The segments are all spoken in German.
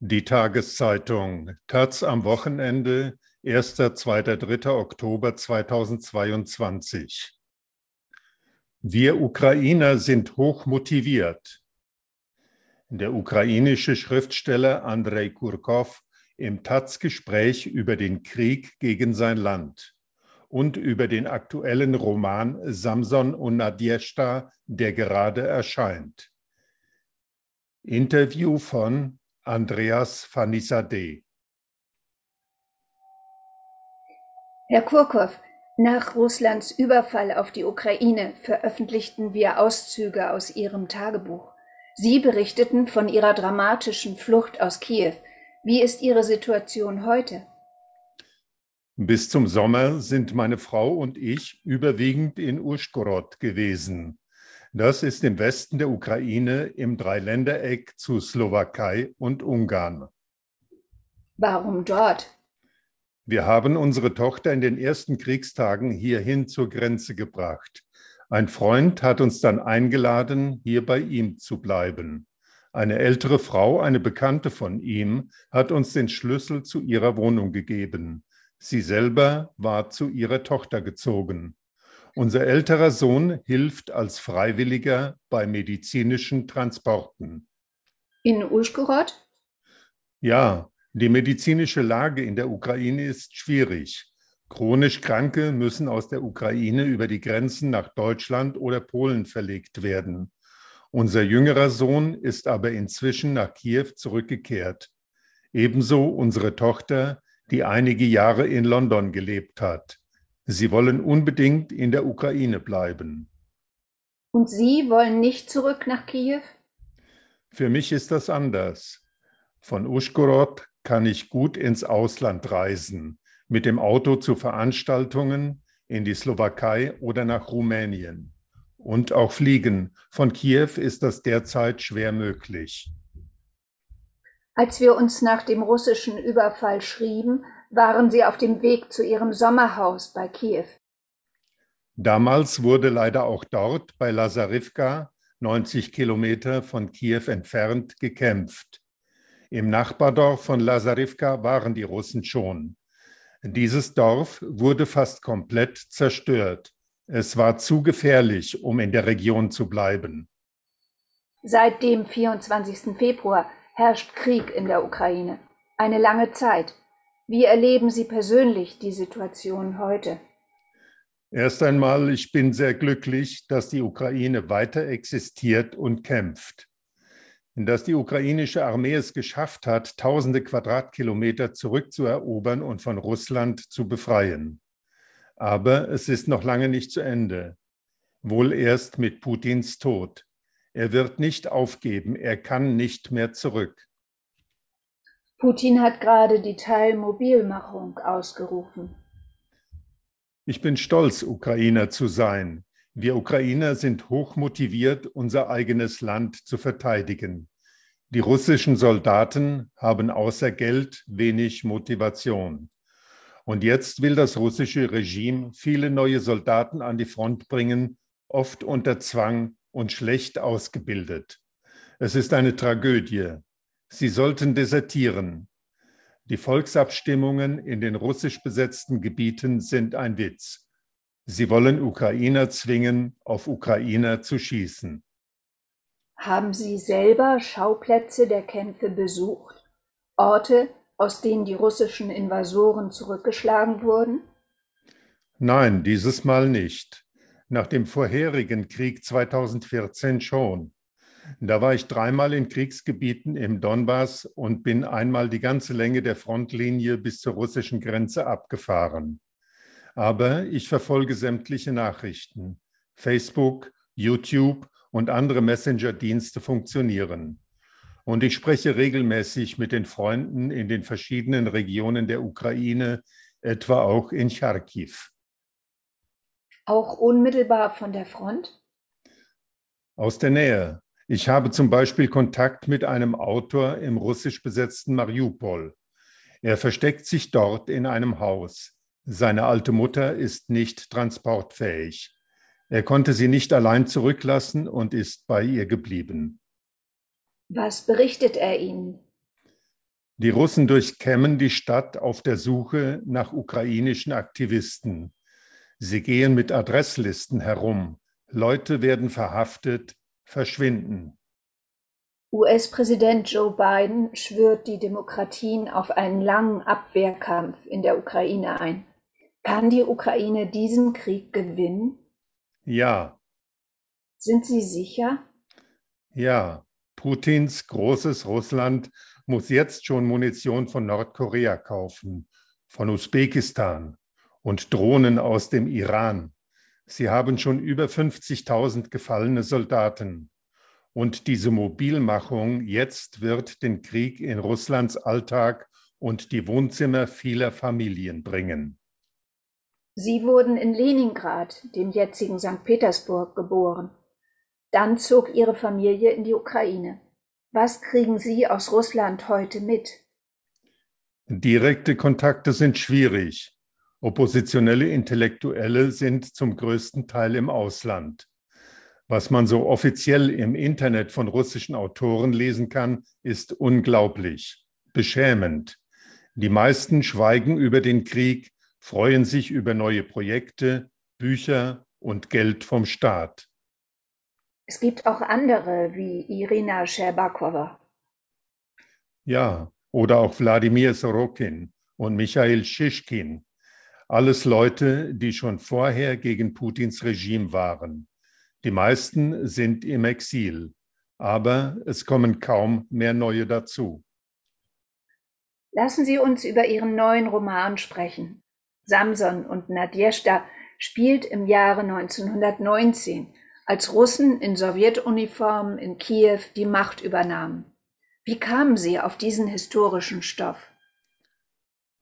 Die Tageszeitung Taz am Wochenende, 1., 2., 3. Oktober 2022. Wir Ukrainer sind hoch motiviert. Der ukrainische Schriftsteller Andrei Kurkov im Taz-Gespräch über den Krieg gegen sein Land und über den aktuellen Roman Samson und Nadjeshta, der gerade erscheint. Interview von Andreas Fanissade. Herr Kurkow, nach Russlands Überfall auf die Ukraine veröffentlichten wir Auszüge aus Ihrem Tagebuch. Sie berichteten von Ihrer dramatischen Flucht aus Kiew. Wie ist Ihre Situation heute? Bis zum Sommer sind meine Frau und ich überwiegend in Uschgorod gewesen. Das ist im Westen der Ukraine im Dreiländereck zu Slowakei und Ungarn. Warum dort? Wir haben unsere Tochter in den ersten Kriegstagen hierhin zur Grenze gebracht. Ein Freund hat uns dann eingeladen, hier bei ihm zu bleiben. Eine ältere Frau, eine Bekannte von ihm, hat uns den Schlüssel zu ihrer Wohnung gegeben. Sie selber war zu ihrer Tochter gezogen. Unser älterer Sohn hilft als Freiwilliger bei medizinischen Transporten. In Uschgorod? Ja, die medizinische Lage in der Ukraine ist schwierig. Chronisch Kranke müssen aus der Ukraine über die Grenzen nach Deutschland oder Polen verlegt werden. Unser jüngerer Sohn ist aber inzwischen nach Kiew zurückgekehrt. Ebenso unsere Tochter, die einige Jahre in London gelebt hat. Sie wollen unbedingt in der Ukraine bleiben. Und Sie wollen nicht zurück nach Kiew? Für mich ist das anders. Von Uschgorod kann ich gut ins Ausland reisen, mit dem Auto zu Veranstaltungen in die Slowakei oder nach Rumänien. Und auch fliegen. Von Kiew ist das derzeit schwer möglich. Als wir uns nach dem russischen Überfall schrieben, waren sie auf dem Weg zu ihrem Sommerhaus bei Kiew. Damals wurde leider auch dort bei Lazarivka, 90 Kilometer von Kiew entfernt, gekämpft. Im Nachbardorf von Lazarivka waren die Russen schon. Dieses Dorf wurde fast komplett zerstört. Es war zu gefährlich, um in der Region zu bleiben. Seit dem 24. Februar herrscht Krieg in der Ukraine. Eine lange Zeit. Wie erleben Sie persönlich die Situation heute? Erst einmal, ich bin sehr glücklich, dass die Ukraine weiter existiert und kämpft. Dass die ukrainische Armee es geschafft hat, tausende Quadratkilometer zurückzuerobern und von Russland zu befreien. Aber es ist noch lange nicht zu Ende. Wohl erst mit Putins Tod. Er wird nicht aufgeben, er kann nicht mehr zurück. Putin hat gerade die Teilmobilmachung ausgerufen. Ich bin stolz, Ukrainer zu sein. Wir Ukrainer sind hoch motiviert, unser eigenes Land zu verteidigen. Die russischen Soldaten haben außer Geld wenig Motivation. Und jetzt will das russische Regime viele neue Soldaten an die Front bringen, oft unter Zwang und schlecht ausgebildet. Es ist eine Tragödie. Sie sollten desertieren. Die Volksabstimmungen in den russisch besetzten Gebieten sind ein Witz. Sie wollen Ukrainer zwingen, auf Ukrainer zu schießen. Haben Sie selber Schauplätze der Kämpfe besucht? Orte, aus denen die russischen Invasoren zurückgeschlagen wurden? Nein, dieses Mal nicht. Nach dem vorherigen Krieg 2014 schon. Da war ich dreimal in Kriegsgebieten im Donbass und bin einmal die ganze Länge der Frontlinie bis zur russischen Grenze abgefahren. Aber ich verfolge sämtliche Nachrichten. Facebook, YouTube und andere Messenger-Dienste funktionieren. Und ich spreche regelmäßig mit den Freunden in den verschiedenen Regionen der Ukraine, etwa auch in Charkiw. Auch unmittelbar von der Front? Aus der Nähe. Ich habe zum Beispiel Kontakt mit einem Autor im russisch besetzten Mariupol. Er versteckt sich dort in einem Haus. Seine alte Mutter ist nicht transportfähig. Er konnte sie nicht allein zurücklassen und ist bei ihr geblieben. Was berichtet er Ihnen? Die Russen durchkämmen die Stadt auf der Suche nach ukrainischen Aktivisten. Sie gehen mit Adresslisten herum. Leute werden verhaftet, verschwinden. US-Präsident Joe Biden schwört die Demokratien auf einen langen Abwehrkampf in der Ukraine ein. Kann die Ukraine diesen Krieg gewinnen? Ja. Sind Sie sicher? Ja. Putins großes Russland muss jetzt schon Munition von Nordkorea kaufen, von Usbekistan und Drohnen aus dem Iran. Sie haben schon über 50.000 gefallene Soldaten. Und diese Mobilmachung jetzt wird den Krieg in Russlands Alltag und die Wohnzimmer vieler Familien bringen. Sie wurden in Leningrad, dem jetzigen St. Petersburg, geboren. Dann zog Ihre Familie in die Ukraine. Was kriegen Sie aus Russland heute mit? Direkte Kontakte sind schwierig. Oppositionelle Intellektuelle sind zum größten Teil im Ausland. Was man so offiziell im Internet von russischen Autoren lesen kann, ist unglaublich, beschämend. Die meisten schweigen über den Krieg, freuen sich über neue Projekte, Bücher und Geld vom Staat. Es gibt auch andere wie Irina Scherbakowa. Ja, oder auch Wladimir Sorokin und Michael Schischkin. Alles Leute, die schon vorher gegen Putins Regime waren. Die meisten sind im Exil, aber es kommen kaum mehr neue dazu. Lassen Sie uns über Ihren neuen Roman sprechen. Samson und Nadjeshda spielt im Jahre 1919, als Russen in Sowjetuniform in Kiew die Macht übernahmen. Wie kamen Sie auf diesen historischen Stoff?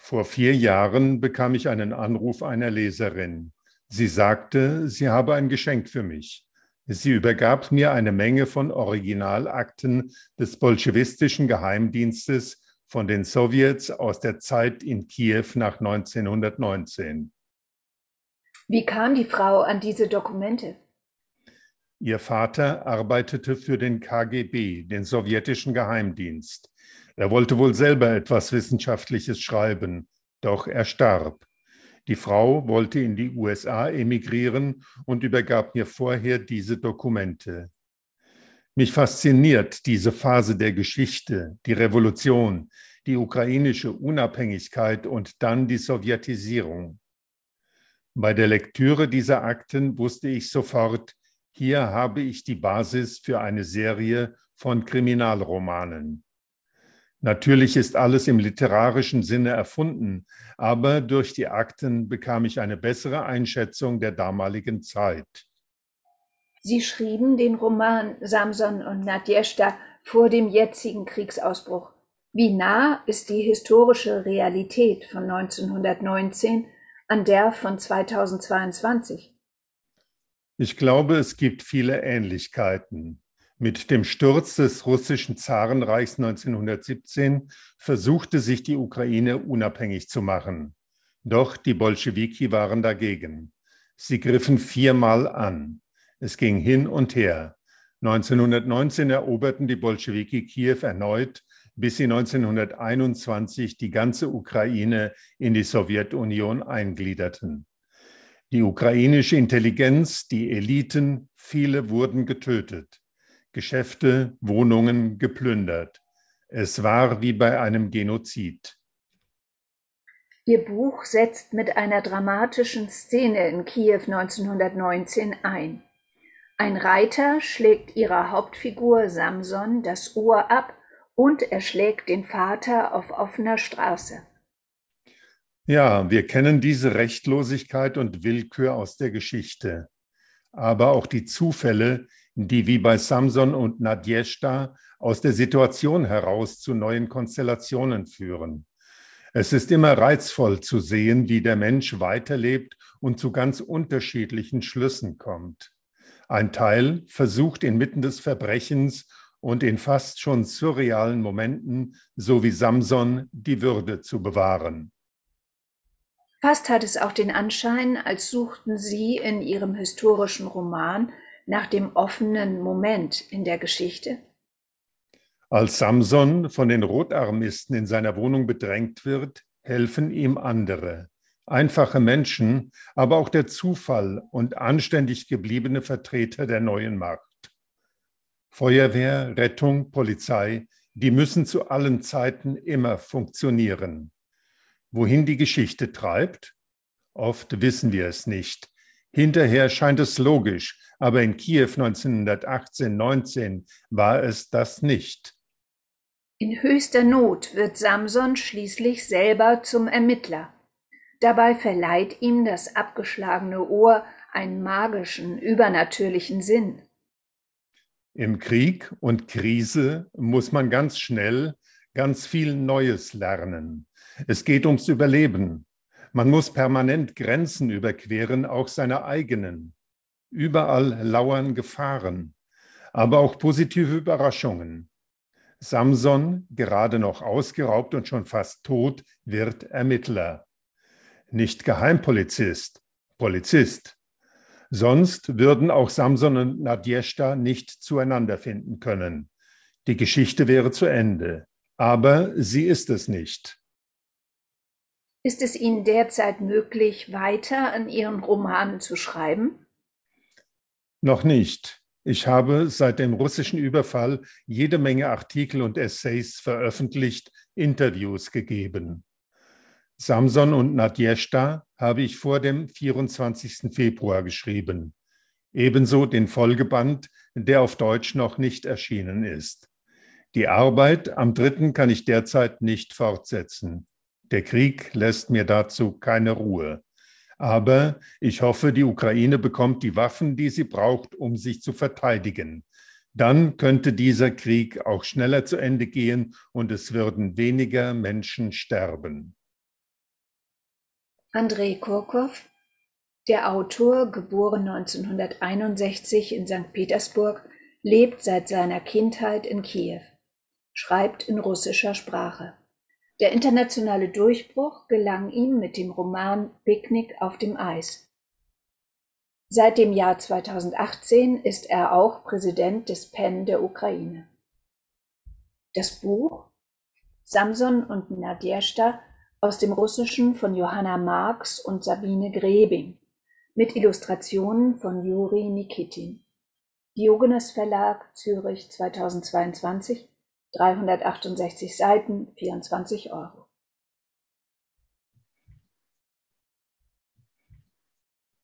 Vor vier Jahren bekam ich einen Anruf einer Leserin. Sie sagte, sie habe ein Geschenk für mich. Sie übergab mir eine Menge von Originalakten des bolschewistischen Geheimdienstes von den Sowjets aus der Zeit in Kiew nach 1919. Wie kam die Frau an diese Dokumente? Ihr Vater arbeitete für den KGB, den sowjetischen Geheimdienst. Er wollte wohl selber etwas Wissenschaftliches schreiben, doch er starb. Die Frau wollte in die USA emigrieren und übergab mir vorher diese Dokumente. Mich fasziniert diese Phase der Geschichte, die Revolution, die ukrainische Unabhängigkeit und dann die Sowjetisierung. Bei der Lektüre dieser Akten wusste ich sofort, hier habe ich die Basis für eine Serie von Kriminalromanen. Natürlich ist alles im literarischen Sinne erfunden, aber durch die Akten bekam ich eine bessere Einschätzung der damaligen Zeit. Sie schrieben den Roman Samson und Nadjeshta vor dem jetzigen Kriegsausbruch. Wie nah ist die historische Realität von 1919 an der von 2022? Ich glaube, es gibt viele Ähnlichkeiten. Mit dem Sturz des russischen Zarenreichs 1917 versuchte sich die Ukraine unabhängig zu machen. Doch die Bolschewiki waren dagegen. Sie griffen viermal an. Es ging hin und her. 1919 eroberten die Bolschewiki Kiew erneut, bis sie 1921 die ganze Ukraine in die Sowjetunion eingliederten. Die ukrainische Intelligenz, die Eliten, viele wurden getötet. Geschäfte, Wohnungen geplündert. Es war wie bei einem Genozid. Ihr Buch setzt mit einer dramatischen Szene in Kiew 1919 ein. Ein Reiter schlägt ihrer Hauptfigur Samson das Ohr ab und erschlägt den Vater auf offener Straße. Ja, wir kennen diese Rechtlosigkeit und Willkür aus der Geschichte. Aber auch die Zufälle, die wie bei Samson und Nadjeshta aus der Situation heraus zu neuen Konstellationen führen. Es ist immer reizvoll zu sehen, wie der Mensch weiterlebt und zu ganz unterschiedlichen Schlüssen kommt. Ein Teil versucht inmitten des Verbrechens und in fast schon surrealen Momenten, so wie Samson, die Würde zu bewahren. Fast hat es auch den Anschein, als suchten Sie in Ihrem historischen Roman nach dem offenen Moment in der Geschichte? Als Samson von den Rotarmisten in seiner Wohnung bedrängt wird, helfen ihm andere, einfache Menschen, aber auch der Zufall und anständig gebliebene Vertreter der neuen Macht. Feuerwehr, Rettung, Polizei, die müssen zu allen Zeiten immer funktionieren. Wohin die Geschichte treibt? Oft wissen wir es nicht. Hinterher scheint es logisch, aber in Kiew 1918-19 war es das nicht. In höchster Not wird Samson schließlich selber zum Ermittler. Dabei verleiht ihm das abgeschlagene Ohr einen magischen, übernatürlichen Sinn. Im Krieg und Krise muss man ganz schnell ganz viel Neues lernen. Es geht ums Überleben. Man muss permanent Grenzen überqueren, auch seine eigenen. Überall lauern Gefahren, aber auch positive Überraschungen. Samson, gerade noch ausgeraubt und schon fast tot, wird Ermittler. Nicht Geheimpolizist, Polizist. Sonst würden auch Samson und Nadjeshta nicht zueinander finden können. Die Geschichte wäre zu Ende. Aber sie ist es nicht. Ist es Ihnen derzeit möglich, weiter an Ihren Romanen zu schreiben? Noch nicht. Ich habe seit dem russischen Überfall jede Menge Artikel und Essays veröffentlicht, Interviews gegeben. Samson und Nadjeshta habe ich vor dem 24. Februar geschrieben. Ebenso den Folgeband, der auf Deutsch noch nicht erschienen ist. Die Arbeit am dritten kann ich derzeit nicht fortsetzen. Der Krieg lässt mir dazu keine Ruhe. Aber ich hoffe, die Ukraine bekommt die Waffen, die sie braucht, um sich zu verteidigen. Dann könnte dieser Krieg auch schneller zu Ende gehen und es würden weniger Menschen sterben. Andrei Kurkow, der Autor, geboren 1961 in St. Petersburg, lebt seit seiner Kindheit in Kiew, schreibt in russischer Sprache. Der internationale Durchbruch gelang ihm mit dem Roman Picknick auf dem Eis. Seit dem Jahr 2018 ist er auch Präsident des PEN der Ukraine. Das Buch Samson und Nadjeshta aus dem Russischen von Johanna Marx und Sabine Grebing mit Illustrationen von Juri Nikitin. Diogenes Verlag Zürich 2022, 368 Seiten, 24 Euro.